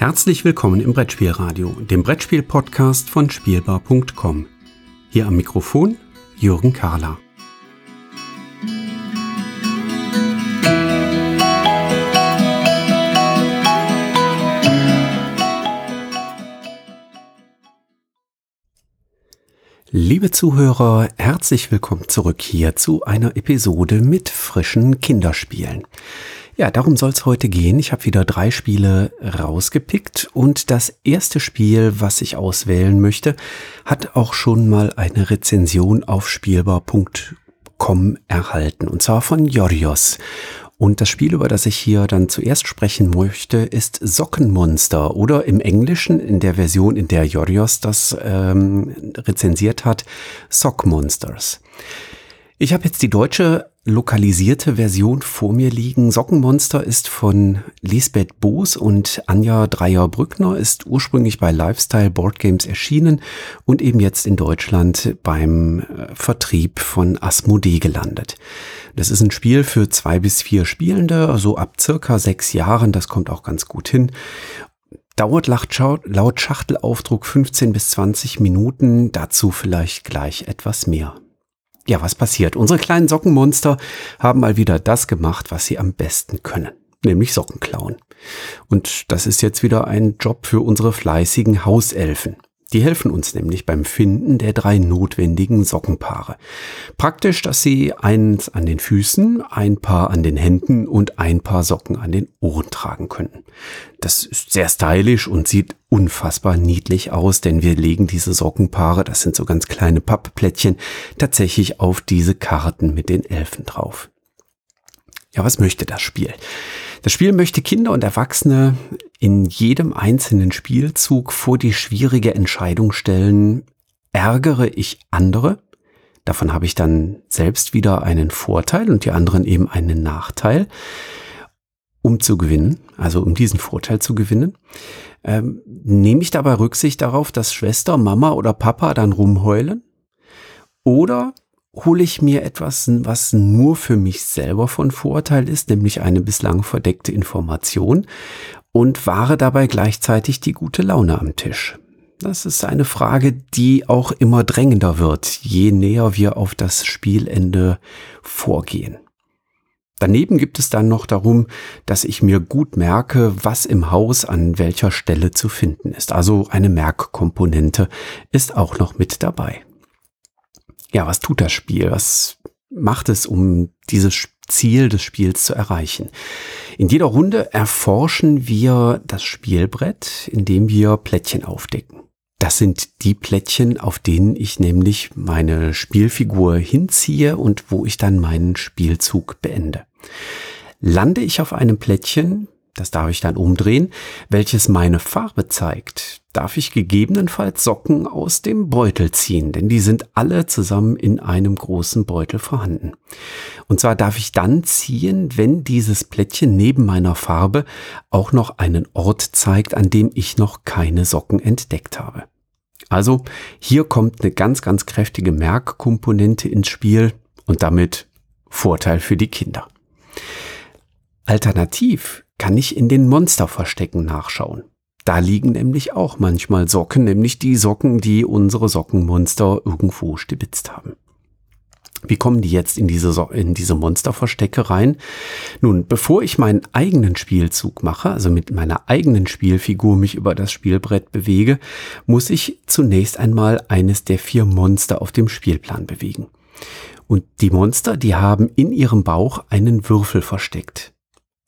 Herzlich willkommen im Brettspielradio, dem Brettspiel-Podcast von Spielbar.com. Hier am Mikrofon Jürgen Kahler. Liebe Zuhörer, herzlich willkommen zurück hier zu einer Episode mit frischen Kinderspielen. Ja, darum soll es heute gehen. Ich habe wieder drei Spiele rausgepickt und das erste Spiel, was ich auswählen möchte, hat auch schon mal eine Rezension auf spielbar.com erhalten und zwar von Jorios. Und das Spiel, über das ich hier dann zuerst sprechen möchte, ist Sockenmonster oder im Englischen, in der Version, in der Jorios das ähm, rezensiert hat, Sock Monsters. Ich habe jetzt die deutsche lokalisierte Version vor mir liegen. Sockenmonster ist von Lisbeth Boos und Anja Dreier-Brückner, ist ursprünglich bei Lifestyle Board Games erschienen und eben jetzt in Deutschland beim äh, Vertrieb von Asmodee gelandet. Das ist ein Spiel für zwei bis vier Spielende, also ab circa sechs Jahren, das kommt auch ganz gut hin dauert laut Schachtelaufdruck 15 bis 20 Minuten, dazu vielleicht gleich etwas mehr. Ja, was passiert? Unsere kleinen Sockenmonster haben mal wieder das gemacht, was sie am besten können, nämlich Socken klauen. Und das ist jetzt wieder ein Job für unsere fleißigen Hauselfen. Die helfen uns nämlich beim Finden der drei notwendigen Sockenpaare. Praktisch, dass sie eins an den Füßen, ein Paar an den Händen und ein Paar Socken an den Ohren tragen können. Das ist sehr stylisch und sieht unfassbar niedlich aus, denn wir legen diese Sockenpaare, das sind so ganz kleine Pappplättchen, tatsächlich auf diese Karten mit den Elfen drauf. Ja, was möchte das Spiel? Das Spiel möchte Kinder und Erwachsene in jedem einzelnen Spielzug vor die schwierige Entscheidung stellen, ärgere ich andere? Davon habe ich dann selbst wieder einen Vorteil und die anderen eben einen Nachteil, um zu gewinnen, also um diesen Vorteil zu gewinnen. Ähm, nehme ich dabei Rücksicht darauf, dass Schwester, Mama oder Papa dann rumheulen? Oder hole ich mir etwas, was nur für mich selber von Vorteil ist, nämlich eine bislang verdeckte Information und wahre dabei gleichzeitig die gute Laune am Tisch. Das ist eine Frage, die auch immer drängender wird, je näher wir auf das Spielende vorgehen. Daneben gibt es dann noch darum, dass ich mir gut merke, was im Haus an welcher Stelle zu finden ist. Also eine Merkkomponente ist auch noch mit dabei ja, was tut das Spiel? Was macht es, um dieses Ziel des Spiels zu erreichen? In jeder Runde erforschen wir das Spielbrett, indem wir Plättchen aufdecken. Das sind die Plättchen, auf denen ich nämlich meine Spielfigur hinziehe und wo ich dann meinen Spielzug beende. Lande ich auf einem Plättchen, das darf ich dann umdrehen, welches meine Farbe zeigt, darf ich gegebenenfalls Socken aus dem Beutel ziehen, denn die sind alle zusammen in einem großen Beutel vorhanden. Und zwar darf ich dann ziehen, wenn dieses Plättchen neben meiner Farbe auch noch einen Ort zeigt, an dem ich noch keine Socken entdeckt habe. Also hier kommt eine ganz, ganz kräftige Merkkomponente ins Spiel und damit Vorteil für die Kinder. Alternativ kann ich in den Monsterverstecken nachschauen. Da liegen nämlich auch manchmal Socken, nämlich die Socken, die unsere Sockenmonster irgendwo stibitzt haben. Wie kommen die jetzt in diese, so in diese Monsterverstecke rein? Nun, bevor ich meinen eigenen Spielzug mache, also mit meiner eigenen Spielfigur mich über das Spielbrett bewege, muss ich zunächst einmal eines der vier Monster auf dem Spielplan bewegen. Und die Monster, die haben in ihrem Bauch einen Würfel versteckt.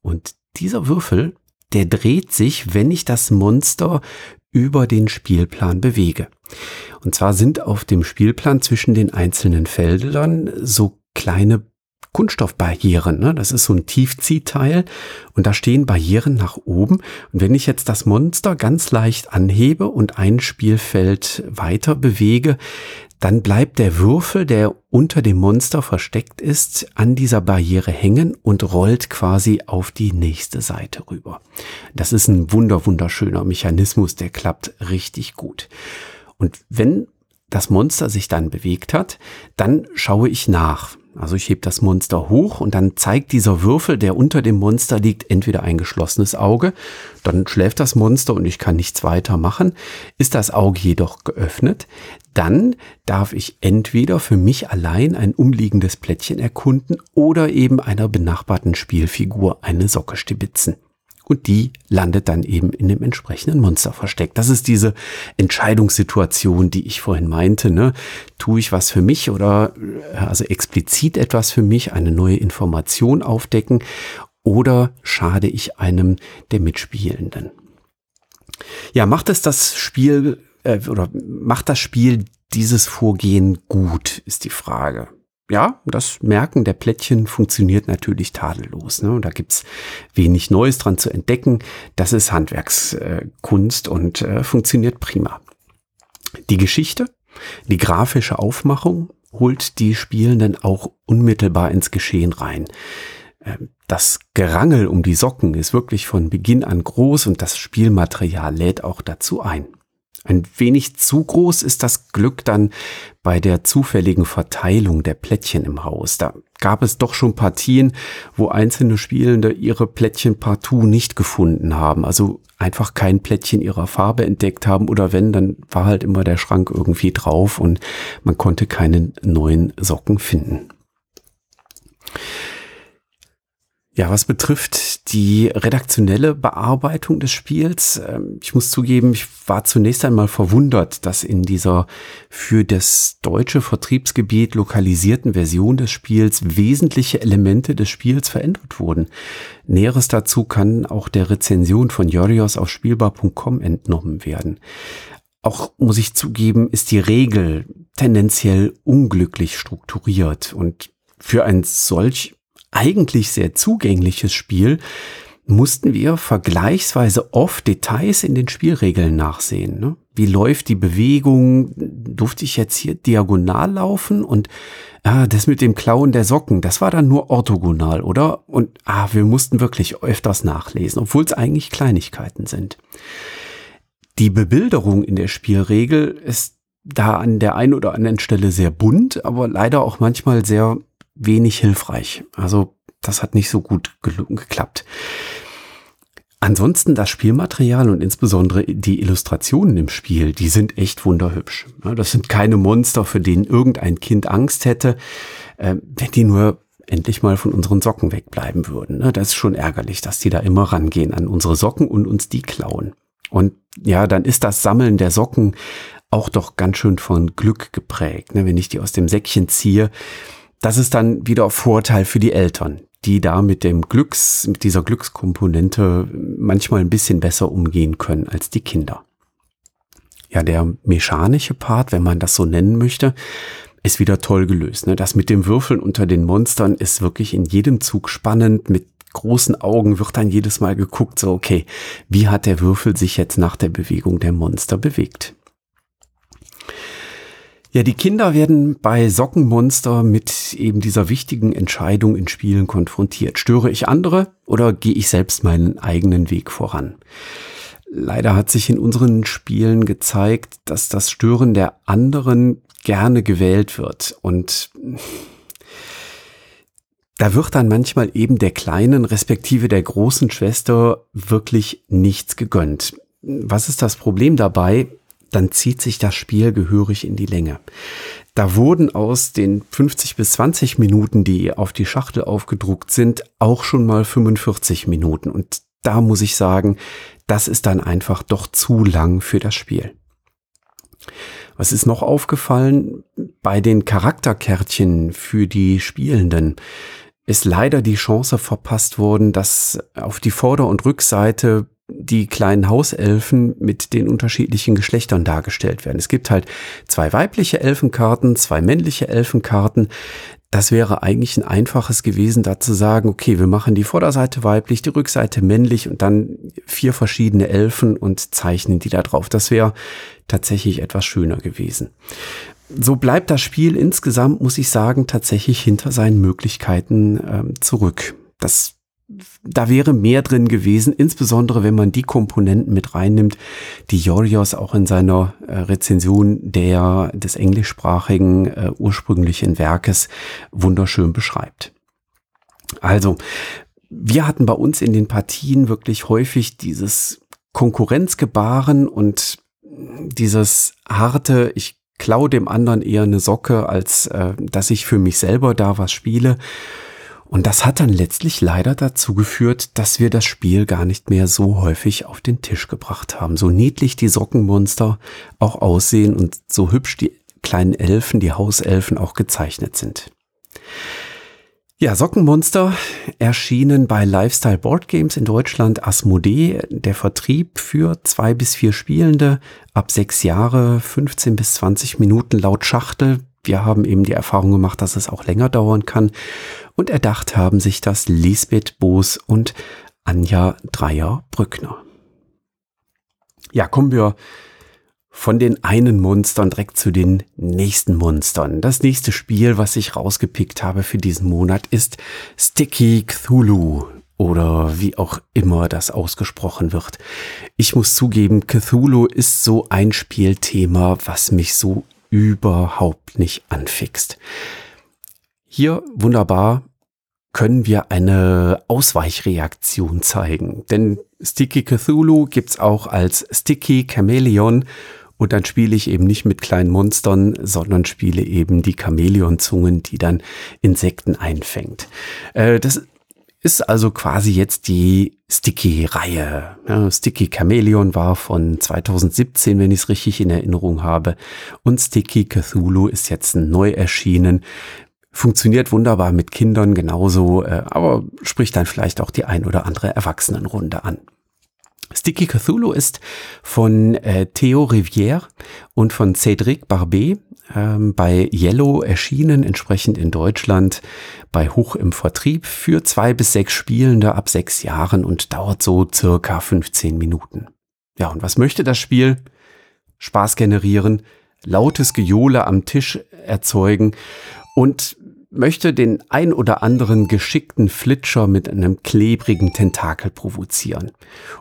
Und dieser Würfel, der dreht sich, wenn ich das Monster über den Spielplan bewege. Und zwar sind auf dem Spielplan zwischen den einzelnen Feldern so kleine Kunststoffbarrieren. Ne? Das ist so ein Tiefziehteil und da stehen Barrieren nach oben. Und wenn ich jetzt das Monster ganz leicht anhebe und ein Spielfeld weiter bewege, dann bleibt der Würfel, der unter dem Monster versteckt ist, an dieser Barriere hängen und rollt quasi auf die nächste Seite rüber. Das ist ein wunder, wunderschöner Mechanismus, der klappt richtig gut. Und wenn das Monster sich dann bewegt hat, dann schaue ich nach. Also ich heb das Monster hoch und dann zeigt dieser Würfel, der unter dem Monster liegt, entweder ein geschlossenes Auge, dann schläft das Monster und ich kann nichts weiter machen. Ist das Auge jedoch geöffnet, dann darf ich entweder für mich allein ein umliegendes Plättchen erkunden oder eben einer benachbarten Spielfigur eine Socke stibitzen und die landet dann eben in dem entsprechenden Monster versteckt. Das ist diese Entscheidungssituation, die ich vorhin meinte. Ne? Tue ich was für mich oder äh, also explizit etwas für mich, eine neue Information aufdecken oder schade ich einem der Mitspielenden? Ja, macht es das Spiel äh, oder macht das Spiel dieses Vorgehen gut, ist die Frage ja, das Merken der Plättchen funktioniert natürlich tadellos. Ne? Da gibt's wenig Neues dran zu entdecken. Das ist Handwerkskunst und äh, funktioniert prima. Die Geschichte, die grafische Aufmachung holt die Spielenden auch unmittelbar ins Geschehen rein. Ähm, das Gerangel um die Socken ist wirklich von Beginn an groß und das Spielmaterial lädt auch dazu ein. Ein wenig zu groß ist das Glück dann bei der zufälligen Verteilung der Plättchen im Haus. Da gab es doch schon Partien, wo einzelne Spielende ihre Plättchen partout nicht gefunden haben. Also einfach kein Plättchen ihrer Farbe entdeckt haben oder wenn, dann war halt immer der Schrank irgendwie drauf und man konnte keine neuen Socken finden. Ja, was betrifft die redaktionelle Bearbeitung des Spiels, ähm, ich muss zugeben, ich war zunächst einmal verwundert, dass in dieser für das deutsche Vertriebsgebiet lokalisierten Version des Spiels wesentliche Elemente des Spiels verändert wurden. Näheres dazu kann auch der Rezension von Jorios auf spielbar.com entnommen werden. Auch muss ich zugeben, ist die Regel tendenziell unglücklich strukturiert und für ein solch eigentlich sehr zugängliches Spiel mussten wir vergleichsweise oft Details in den Spielregeln nachsehen. Ne? Wie läuft die Bewegung? Durfte ich jetzt hier diagonal laufen? Und ah, das mit dem Klauen der Socken, das war dann nur orthogonal, oder? Und ah, wir mussten wirklich öfters nachlesen, obwohl es eigentlich Kleinigkeiten sind. Die Bebilderung in der Spielregel ist da an der einen oder anderen Stelle sehr bunt, aber leider auch manchmal sehr wenig hilfreich. Also das hat nicht so gut geklappt. Ansonsten das Spielmaterial und insbesondere die Illustrationen im Spiel, die sind echt wunderhübsch. Das sind keine Monster, für denen irgendein Kind Angst hätte, ähm, wenn die nur endlich mal von unseren Socken wegbleiben würden. Das ist schon ärgerlich, dass die da immer rangehen an unsere Socken und uns die klauen. Und ja, dann ist das Sammeln der Socken auch doch ganz schön von Glück geprägt. Wenn ich die aus dem Säckchen ziehe, das ist dann wieder Vorteil für die Eltern, die da mit dem Glücks, mit dieser Glückskomponente manchmal ein bisschen besser umgehen können als die Kinder. Ja, der mechanische Part, wenn man das so nennen möchte, ist wieder toll gelöst. Ne? Das mit dem Würfeln unter den Monstern ist wirklich in jedem Zug spannend. Mit großen Augen wird dann jedes Mal geguckt, so okay, wie hat der Würfel sich jetzt nach der Bewegung der Monster bewegt? Ja, die Kinder werden bei Sockenmonster mit eben dieser wichtigen Entscheidung in Spielen konfrontiert. Störe ich andere oder gehe ich selbst meinen eigenen Weg voran? Leider hat sich in unseren Spielen gezeigt, dass das Stören der anderen gerne gewählt wird und da wird dann manchmal eben der kleinen respektive der großen Schwester wirklich nichts gegönnt. Was ist das Problem dabei? Dann zieht sich das Spiel gehörig in die Länge. Da wurden aus den 50 bis 20 Minuten, die auf die Schachtel aufgedruckt sind, auch schon mal 45 Minuten. Und da muss ich sagen, das ist dann einfach doch zu lang für das Spiel. Was ist noch aufgefallen? Bei den Charakterkärtchen für die Spielenden ist leider die Chance verpasst worden, dass auf die Vorder- und Rückseite die kleinen Hauselfen mit den unterschiedlichen Geschlechtern dargestellt werden. Es gibt halt zwei weibliche Elfenkarten, zwei männliche Elfenkarten. Das wäre eigentlich ein einfaches gewesen, da zu sagen, okay, wir machen die Vorderseite weiblich, die Rückseite männlich und dann vier verschiedene Elfen und zeichnen die da drauf. Das wäre tatsächlich etwas schöner gewesen. So bleibt das Spiel insgesamt, muss ich sagen, tatsächlich hinter seinen Möglichkeiten ähm, zurück. Das da wäre mehr drin gewesen, insbesondere wenn man die Komponenten mit reinnimmt, die Jorios auch in seiner äh, Rezension der, des englischsprachigen äh, ursprünglichen Werkes wunderschön beschreibt. Also, wir hatten bei uns in den Partien wirklich häufig dieses Konkurrenzgebaren und dieses harte, ich klau dem anderen eher eine Socke, als äh, dass ich für mich selber da was spiele. Und das hat dann letztlich leider dazu geführt, dass wir das Spiel gar nicht mehr so häufig auf den Tisch gebracht haben. So niedlich die Sockenmonster auch aussehen und so hübsch die kleinen Elfen, die Hauselfen auch gezeichnet sind. Ja, Sockenmonster erschienen bei Lifestyle Board Games in Deutschland Asmodee. Der Vertrieb für zwei bis vier Spielende ab sechs Jahre, 15 bis 20 Minuten laut Schachtel wir haben eben die Erfahrung gemacht, dass es auch länger dauern kann. Und erdacht haben sich das Lisbeth Boos und Anja Dreier-Brückner. Ja, kommen wir von den einen Monstern direkt zu den nächsten Monstern. Das nächste Spiel, was ich rausgepickt habe für diesen Monat, ist Sticky Cthulhu oder wie auch immer das ausgesprochen wird. Ich muss zugeben, Cthulhu ist so ein Spielthema, was mich so überhaupt nicht anfixt. Hier wunderbar können wir eine Ausweichreaktion zeigen. Denn Sticky Cthulhu gibt's auch als Sticky Chameleon und dann spiele ich eben nicht mit kleinen Monstern, sondern spiele eben die Chamäleonzungen, die dann Insekten einfängt. Äh, das ist also quasi jetzt die Sticky-Reihe. Ja, Sticky Chameleon war von 2017, wenn ich es richtig in Erinnerung habe. Und Sticky Cthulhu ist jetzt neu erschienen. Funktioniert wunderbar mit Kindern genauso, äh, aber spricht dann vielleicht auch die ein oder andere Erwachsenenrunde an. Sticky Cthulhu ist von äh, Theo Rivière und von Cédric Barbet ähm, bei Yellow erschienen, entsprechend in Deutschland bei Hoch im Vertrieb für zwei bis sechs Spielende ab sechs Jahren und dauert so circa 15 Minuten. Ja, und was möchte das Spiel? Spaß generieren, lautes Gejohle am Tisch erzeugen und möchte den ein oder anderen geschickten Flitscher mit einem klebrigen Tentakel provozieren.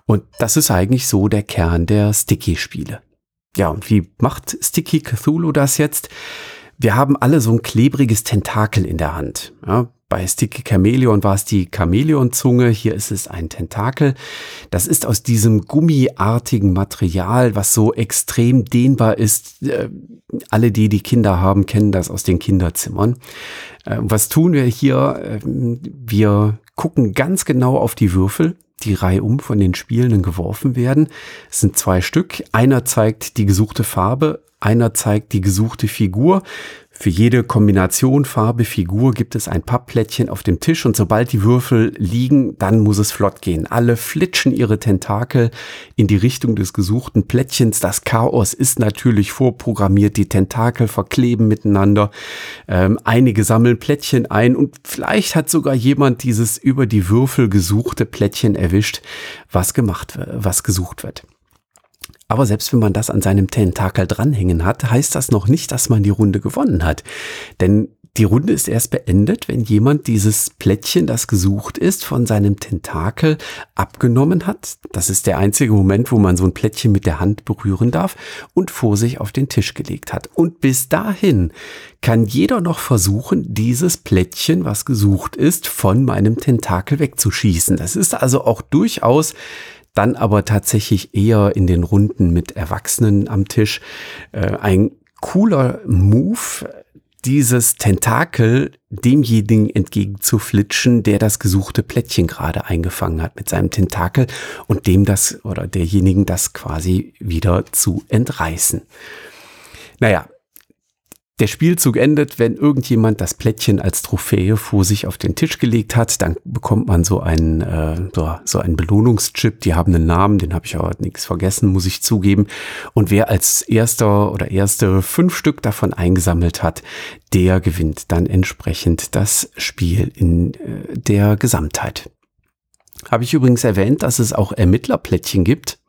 Und das ist eigentlich so der Kern der Sticky-Spiele. Ja, und wie macht Sticky Cthulhu das jetzt? Wir haben alle so ein klebriges Tentakel in der Hand. Ja, bei Sticky Chameleon war es die Chamäleonzunge, hier ist es ein Tentakel. Das ist aus diesem gummiartigen Material, was so extrem dehnbar ist. Äh, alle, die die Kinder haben, kennen das aus den Kinderzimmern. Äh, was tun wir hier? Äh, wir gucken ganz genau auf die Würfel die Reihe um von den Spielenden geworfen werden. Es sind zwei Stück. Einer zeigt die gesuchte Farbe, einer zeigt die gesuchte Figur. Für jede Kombination Farbe, Figur gibt es ein Pappplättchen auf dem Tisch und sobald die Würfel liegen, dann muss es flott gehen. Alle flitschen ihre Tentakel in die Richtung des gesuchten Plättchens. Das Chaos ist natürlich vorprogrammiert. Die Tentakel verkleben miteinander. Ähm, einige sammeln Plättchen ein und vielleicht hat sogar jemand dieses über die Würfel gesuchte Plättchen erwischt, was gemacht, was gesucht wird. Aber selbst wenn man das an seinem Tentakel dranhängen hat, heißt das noch nicht, dass man die Runde gewonnen hat. Denn die Runde ist erst beendet, wenn jemand dieses Plättchen, das gesucht ist, von seinem Tentakel abgenommen hat. Das ist der einzige Moment, wo man so ein Plättchen mit der Hand berühren darf und vor sich auf den Tisch gelegt hat. Und bis dahin kann jeder noch versuchen, dieses Plättchen, was gesucht ist, von meinem Tentakel wegzuschießen. Das ist also auch durchaus dann aber tatsächlich eher in den Runden mit Erwachsenen am Tisch. Äh, ein cooler Move, dieses Tentakel demjenigen entgegenzuflitschen, der das gesuchte Plättchen gerade eingefangen hat mit seinem Tentakel und dem das oder derjenigen das quasi wieder zu entreißen. Naja, der Spielzug endet, wenn irgendjemand das Plättchen als Trophäe vor sich auf den Tisch gelegt hat, dann bekommt man so einen, äh, so, so einen Belohnungschip. Die haben einen Namen, den habe ich aber nichts vergessen, muss ich zugeben. Und wer als erster oder erste fünf Stück davon eingesammelt hat, der gewinnt dann entsprechend das Spiel in äh, der Gesamtheit. Habe ich übrigens erwähnt, dass es auch Ermittlerplättchen gibt.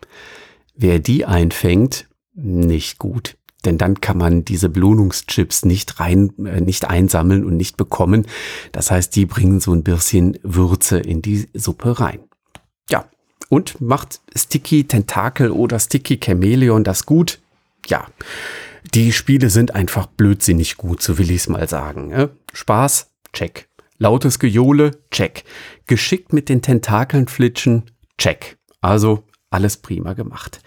Wer die einfängt, nicht gut Denn dann kann man diese Belohnungschips nicht rein, äh, nicht einsammeln und nicht bekommen. Das heißt, die bringen so ein bisschen Würze in die Suppe rein. Ja. Und macht Sticky Tentakel oder Sticky Chameleon das gut? Ja. Die Spiele sind einfach blödsinnig gut, so will ich es mal sagen. Spaß? Check. Lautes Gejohle? Check. Geschickt mit den Tentakeln flitschen? Check. Also alles prima gemacht.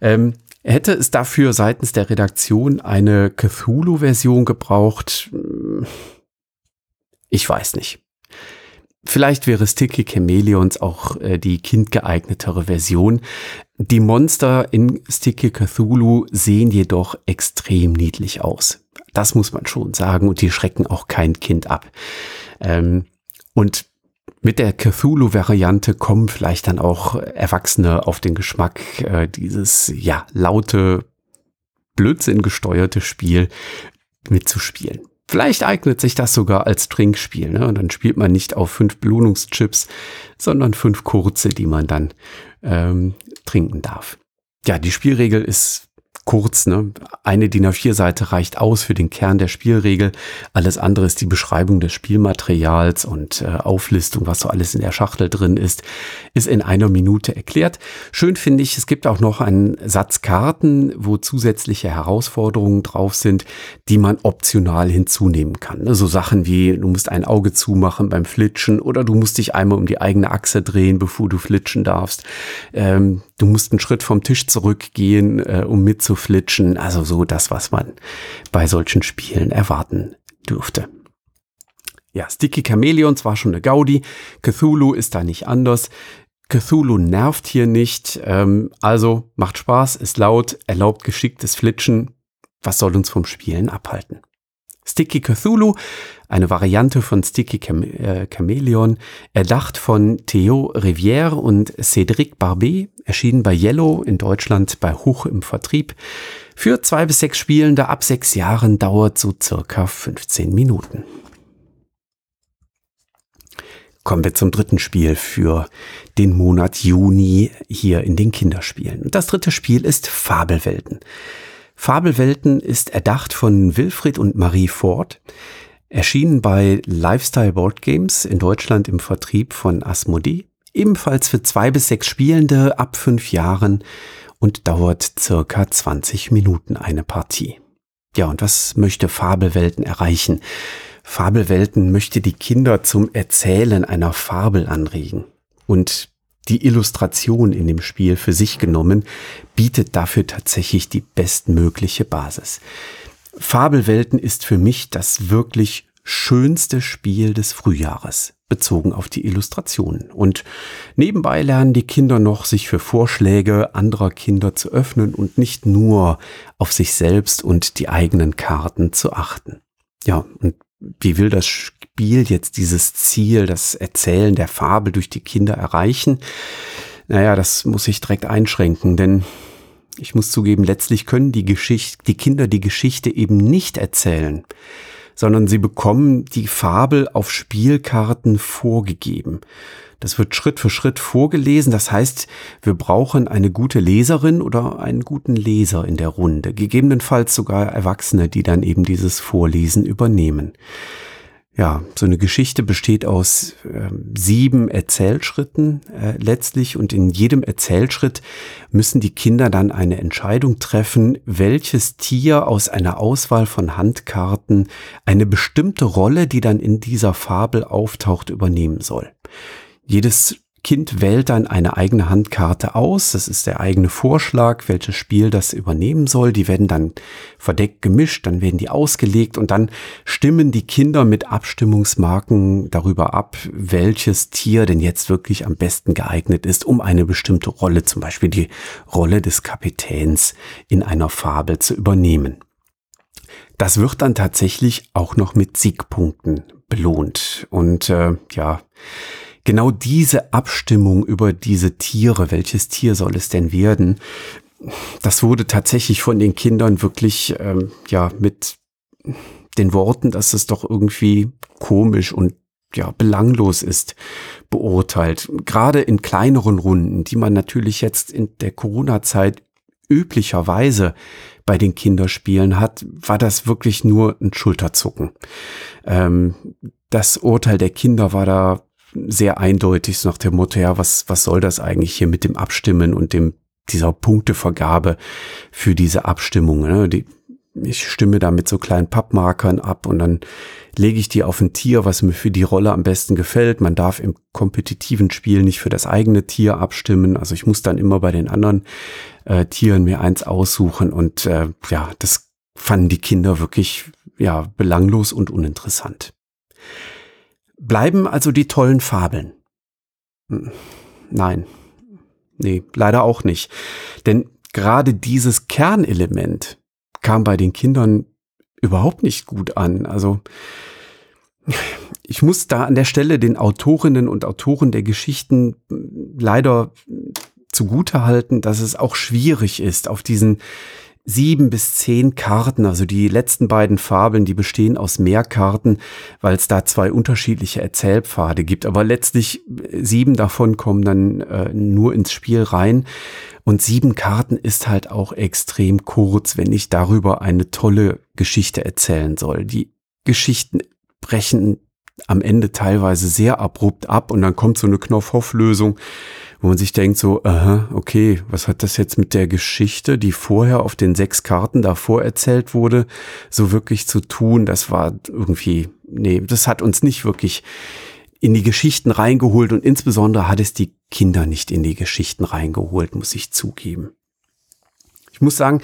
Ähm, hätte es dafür seitens der Redaktion eine Cthulhu-Version gebraucht? Ich weiß nicht. Vielleicht wäre Sticky Chameleons auch äh, die kindgeeignetere Version. Die Monster in Sticky Cthulhu sehen jedoch extrem niedlich aus. Das muss man schon sagen und die schrecken auch kein Kind ab. Ähm, und mit der Cthulhu-Variante kommen vielleicht dann auch Erwachsene auf den Geschmack, äh, dieses ja laute, Blödsinn gesteuerte Spiel mitzuspielen. Vielleicht eignet sich das sogar als Trinkspiel. Ne? Und dann spielt man nicht auf fünf Belohnungschips, sondern fünf kurze, die man dann ähm, trinken darf. Ja, die Spielregel ist kurz. Ne? Eine DIN A4-Seite reicht aus für den Kern der Spielregel. Alles andere ist die Beschreibung des Spielmaterials und äh, Auflistung, was so alles in der Schachtel drin ist, ist in einer Minute erklärt. Schön finde ich, es gibt auch noch einen Satz Karten, wo zusätzliche Herausforderungen drauf sind, die man optional hinzunehmen kann. Ne? So Sachen wie, du musst ein Auge zumachen beim Flitschen oder du musst dich einmal um die eigene Achse drehen, bevor du flitschen darfst. Ähm, du musst einen Schritt vom Tisch zurückgehen, äh, um mitzuflitschen. Also so das, was man bei solchen Spielen erwarten dürfte. Ja, Sticky Chameleons war schon eine Gaudi. Cthulhu ist da nicht anders. Cthulhu nervt hier nicht. Ähm, also macht Spaß, ist laut, erlaubt geschicktes Flitschen. Was soll uns vom Spielen abhalten? Sticky Cthulhu, eine Variante von Sticky Chame äh, Chameleon, erdacht von Theo Rivière und Cédric Barbet, erschienen bei Yellow in Deutschland bei Hoch im Vertrieb. Für zwei bis sechs Spielende ab sechs Jahren dauert so circa 15 Minuten. Kommen wir zum dritten Spiel für den Monat Juni hier in den Kinderspielen. Das dritte Spiel ist Fabelwelten. Fabelwelten ist erdacht von Wilfried und Marie Ford, erschienen bei Lifestyle Board Games in Deutschland im Vertrieb von Asmodee, ebenfalls für zwei bis sechs Spielende ab fünf Jahren und dauert circa 20 Minuten eine Partie. Ja, und was möchte Fabelwelten erreichen? Fabelwelten möchte die Kinder zum Erzählen einer Fabel anregen. Und die Illustration in dem Spiel für sich genommen bietet dafür tatsächlich die bestmögliche Basis. Fabelwelten ist für mich das wirklich schönste Spiel des Frühjahres, bezogen auf die Illustrationen. Und nebenbei lernen die Kinder noch, sich für Vorschläge anderer Kinder zu öffnen und nicht nur auf sich selbst und die eigenen Karten zu achten. Ja, und wie will das Spiel jetzt dieses Ziel, das Erzählen der Fabel durch die Kinder erreichen? Naja, das muss ich direkt einschränken, denn ich muss zugeben, letztlich können die Geschichte, die Kinder die Geschichte eben nicht erzählen, sondern sie bekommen die Fabel auf Spielkarten vorgegeben. Das wird Schritt für Schritt vorgelesen. Das heißt, wir brauchen eine gute Leserin oder einen guten Leser in der Runde. Gegebenenfalls sogar Erwachsene, die dann eben dieses Vorlesen übernehmen ja, so eine Geschichte besteht aus äh, sieben Erzählschritten äh, letztlich und in jedem Erzählschritt müssen die Kinder dann eine Entscheidung treffen, welches Tier aus einer Auswahl von Handkarten eine bestimmte Rolle, die dann in dieser Fabel auftaucht, übernehmen soll. Jedes Kind wählt dann eine eigene Handkarte aus. Das ist der eigene Vorschlag, welches Spiel das übernehmen soll. Die werden dann verdeckt gemischt, dann werden die ausgelegt und dann stimmen die Kinder mit Abstimmungsmarken darüber ab, welches Tier denn jetzt wirklich am besten geeignet ist, um eine bestimmte Rolle, zum Beispiel die Rolle des Kapitäns in einer Fabel zu übernehmen. Das wird dann tatsächlich auch noch mit Siegpunkten belohnt. Und äh, ja, genau diese Abstimmung über diese Tiere, welches Tier soll es denn werden, das wurde tatsächlich von den Kindern wirklich ähm, ja mit den Worten, dass es doch irgendwie komisch und ja belanglos ist, beurteilt. Gerade in kleineren Runden, die man natürlich jetzt in der Corona-Zeit üblicherweise bei den Kinderspielen hat, war das wirklich nur ein Schulterzucken. Ähm, das Urteil der Kinder war da sehr eindeutig so nach dem Motto, ja, was, was soll das eigentlich hier mit dem Abstimmen und dem, dieser Punktevergabe für diese Abstimmung? Ne? Die, ich stimme da mit so kleinen Pappmarkern ab und dann lege ich die auf ein Tier, was mir für die Rolle am besten gefällt. Man darf im kompetitiven Spiel nicht für das eigene Tier abstimmen. Also ich muss dann immer bei den anderen äh, Tieren mir eins aussuchen und äh, ja, das fanden die Kinder wirklich ja belanglos und uninteressant. Bleiben also die tollen Fabeln? Hm, nein. Nee, leider auch nicht. Denn gerade dieses Kernelement kam bei den Kindern überhaupt nicht gut an. Also ich muss da an der Stelle den Autorinnen und Autoren der Geschichten leider zugute halten, dass es auch schwierig ist, auf diesen sieben bis zehn Karten, also die letzten beiden Fabeln, die bestehen aus mehr Karten, weil es da zwei unterschiedliche Erzählpfade gibt. Aber letztlich äh, sieben davon kommen dann äh, nur ins Spiel rein. Und sieben Karten ist halt auch extrem kurz, wenn ich darüber eine tolle Geschichte erzählen soll. Die Geschichten brechen am Ende teilweise sehr abrupt ab und dann kommt so eine Knopfhoff-Lösung wo man sich denkt so, aha, okay, was hat das jetzt mit der Geschichte, die vorher auf den sechs Karten davor erzählt wurde, so wirklich zu tun? Das war irgendwie, nee, das hat uns nicht wirklich in die Geschichten reingeholt und insbesondere hat es die Kinder nicht in die Geschichten reingeholt, muss ich zugeben. Ich muss sagen,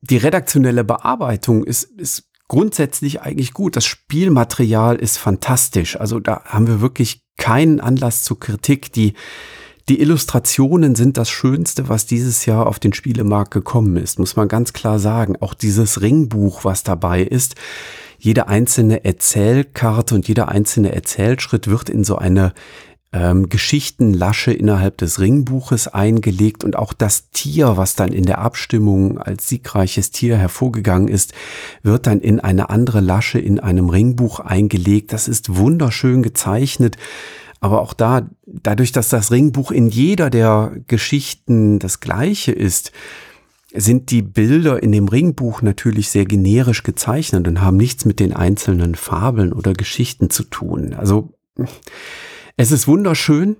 die redaktionelle Bearbeitung ist, ist grundsätzlich eigentlich gut. Das Spielmaterial ist fantastisch. Also da haben wir wirklich keinen Anlass zur Kritik. Die, die Illustrationen sind das Schönste, was dieses Jahr auf den Spielemarkt gekommen ist, muss man ganz klar sagen. Auch dieses Ringbuch, was dabei ist, jede einzelne Erzählkarte und jeder einzelne Erzählschritt wird in so eine ähm, Geschichtenlasche innerhalb des Ringbuches eingelegt und auch das Tier, was dann in der Abstimmung als siegreiches Tier hervorgegangen ist, wird dann in eine andere Lasche in einem Ringbuch eingelegt. Das ist wunderschön gezeichnet. Aber auch da, dadurch, dass das Ringbuch in jeder der Geschichten das gleiche ist, sind die Bilder in dem Ringbuch natürlich sehr generisch gezeichnet und haben nichts mit den einzelnen Fabeln oder Geschichten zu tun. Also es ist wunderschön,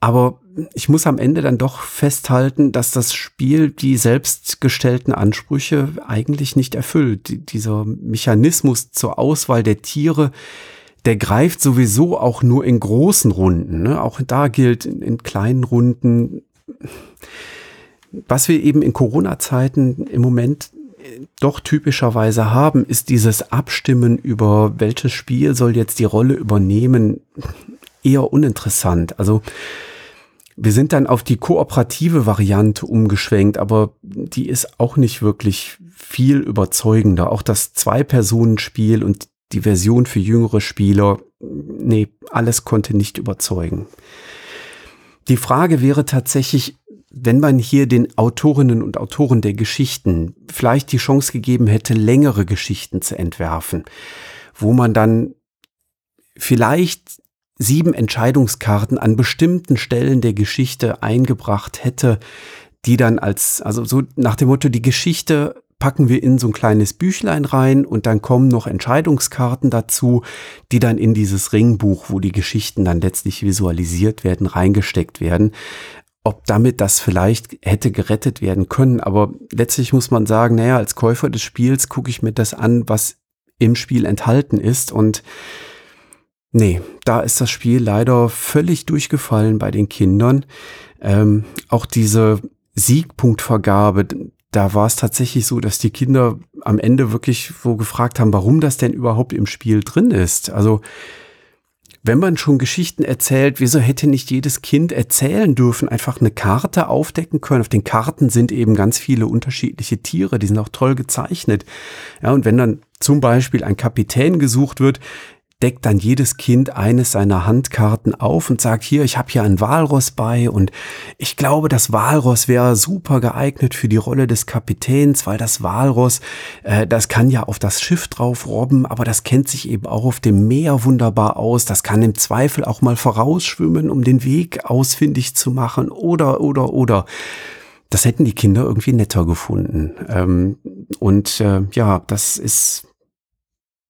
aber ich muss am Ende dann doch festhalten, dass das Spiel die selbstgestellten Ansprüche eigentlich nicht erfüllt. Dieser Mechanismus zur Auswahl der Tiere, der greift sowieso auch nur in großen Runden. Ne? Auch da gilt in, in kleinen Runden, was wir eben in Corona-Zeiten im Moment äh, doch typischerweise haben, ist dieses Abstimmen über welches Spiel soll jetzt die Rolle übernehmen, eher uninteressant. Also wir sind dann auf die kooperative Variante umgeschwenkt, aber die ist auch nicht wirklich viel überzeugender. Auch das Zwei-Personen-Spiel und die Version für jüngere Spieler, nee, alles konnte nicht überzeugen. Die Frage wäre tatsächlich, wenn man hier den Autorinnen und Autoren der Geschichten vielleicht die Chance gegeben hätte, längere Geschichten zu entwerfen, wo man dann vielleicht sieben Entscheidungskarten an bestimmten Stellen der Geschichte eingebracht hätte, die dann als, also so nach dem Motto, die Geschichte packen wir in so ein kleines Büchlein rein und dann kommen noch Entscheidungskarten dazu, die dann in dieses Ringbuch, wo die Geschichten dann letztlich visualisiert werden, reingesteckt werden. Ob damit das vielleicht hätte gerettet werden können, aber letztlich muss man sagen, naja, als Käufer des Spiels gucke ich mir das an, was im Spiel enthalten ist und nee, da ist das Spiel leider völlig durchgefallen bei den Kindern. Ähm, auch diese Siegpunktvergabe, da war es tatsächlich so, dass die Kinder am Ende wirklich so gefragt haben, warum das denn überhaupt im Spiel drin ist. Also wenn man schon Geschichten erzählt, wieso hätte nicht jedes Kind erzählen dürfen, einfach eine Karte aufdecken können? Auf den Karten sind eben ganz viele unterschiedliche Tiere, die sind auch toll gezeichnet. Ja, und wenn dann zum Beispiel ein Kapitän gesucht wird, deckt dann jedes Kind eines seiner Handkarten auf und sagt, hier, ich habe hier ein Walross bei und ich glaube, das Walross wäre super geeignet für die Rolle des Kapitäns, weil das Walross, äh, das kann ja auf das Schiff drauf robben, aber das kennt sich eben auch auf dem Meer wunderbar aus. Das kann im Zweifel auch mal vorausschwimmen, um den Weg ausfindig zu machen oder, oder, oder. das hätten die Kinder irgendwie netter gefunden. Ähm, und äh, ja, das ist,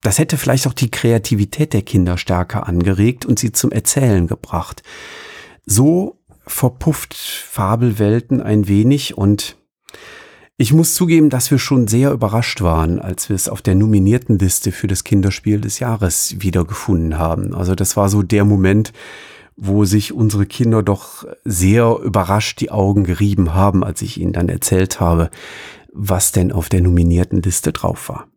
das hätte vielleicht auch die Kreativität der Kinder stärker angeregt und sie zum Erzählen gebracht. So verpufft Fabelwelten ein wenig und ich muss zugeben, dass wir schon sehr überrascht waren, als wir es auf der nominierten Liste für das Kinderspiel des Jahres wiedergefunden haben. Also das war so der Moment, wo sich unsere Kinder doch sehr überrascht die Augen gerieben haben, als ich ihnen dann erzählt habe, was denn auf der nominierten Liste drauf war.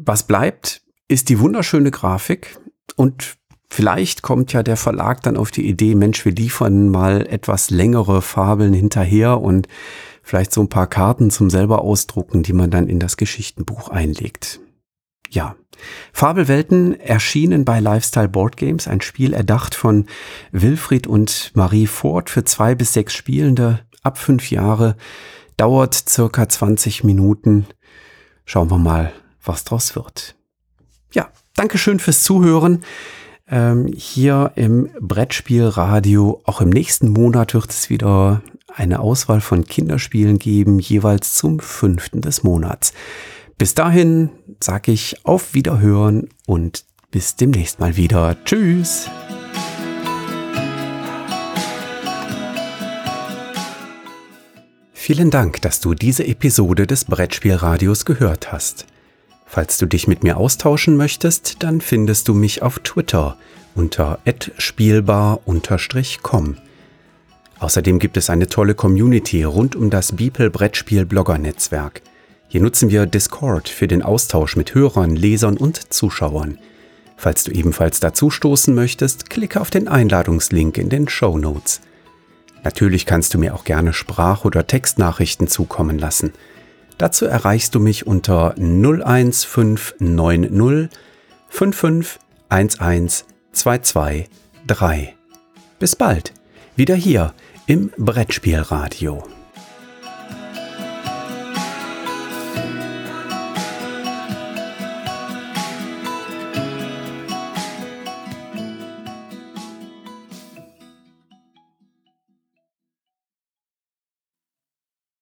Was bleibt, ist die wunderschöne Grafik und Vielleicht kommt ja der Verlag dann auf die Idee, Mensch, wir liefern mal etwas längere Fabeln hinterher und vielleicht so ein paar Karten zum selber ausdrucken, die man dann in das Geschichtenbuch einlegt. Ja, Fabelwelten erschienen bei Lifestyle Board Games, ein Spiel erdacht von Wilfried und Marie Ford für zwei bis sechs Spielende ab fünf Jahre, dauert circa 20 Minuten. Schauen wir mal, was draus wird. Ja, Dankeschön fürs Zuhören ähm, hier im Brettspielradio. Auch im nächsten Monat wird es wieder eine Auswahl von Kinderspielen geben, jeweils zum fünften des Monats. Bis dahin sage ich auf Wiederhören und bis demnächst mal wieder. Tschüss! Vielen Dank, dass du diese Episode des Brettspielradios gehört hast. Falls du dich mit mir austauschen möchtest, dann findest du mich auf Twitter unter @spielbar_com. Außerdem gibt es eine tolle Community rund um das Beeple Brettspiel Blogger Netzwerk. Hier nutzen wir Discord für den Austausch mit Hörern, Lesern und Zuschauern. Falls du ebenfalls dazu stoßen möchtest, klicke auf den Einladungslink in den Show Notes. Natürlich kannst du mir auch gerne Sprach- oder Textnachrichten zukommen lassen. Dazu erreichst du mich unter 01590 5511 223. Bis bald, wieder hier im Brettspielradio.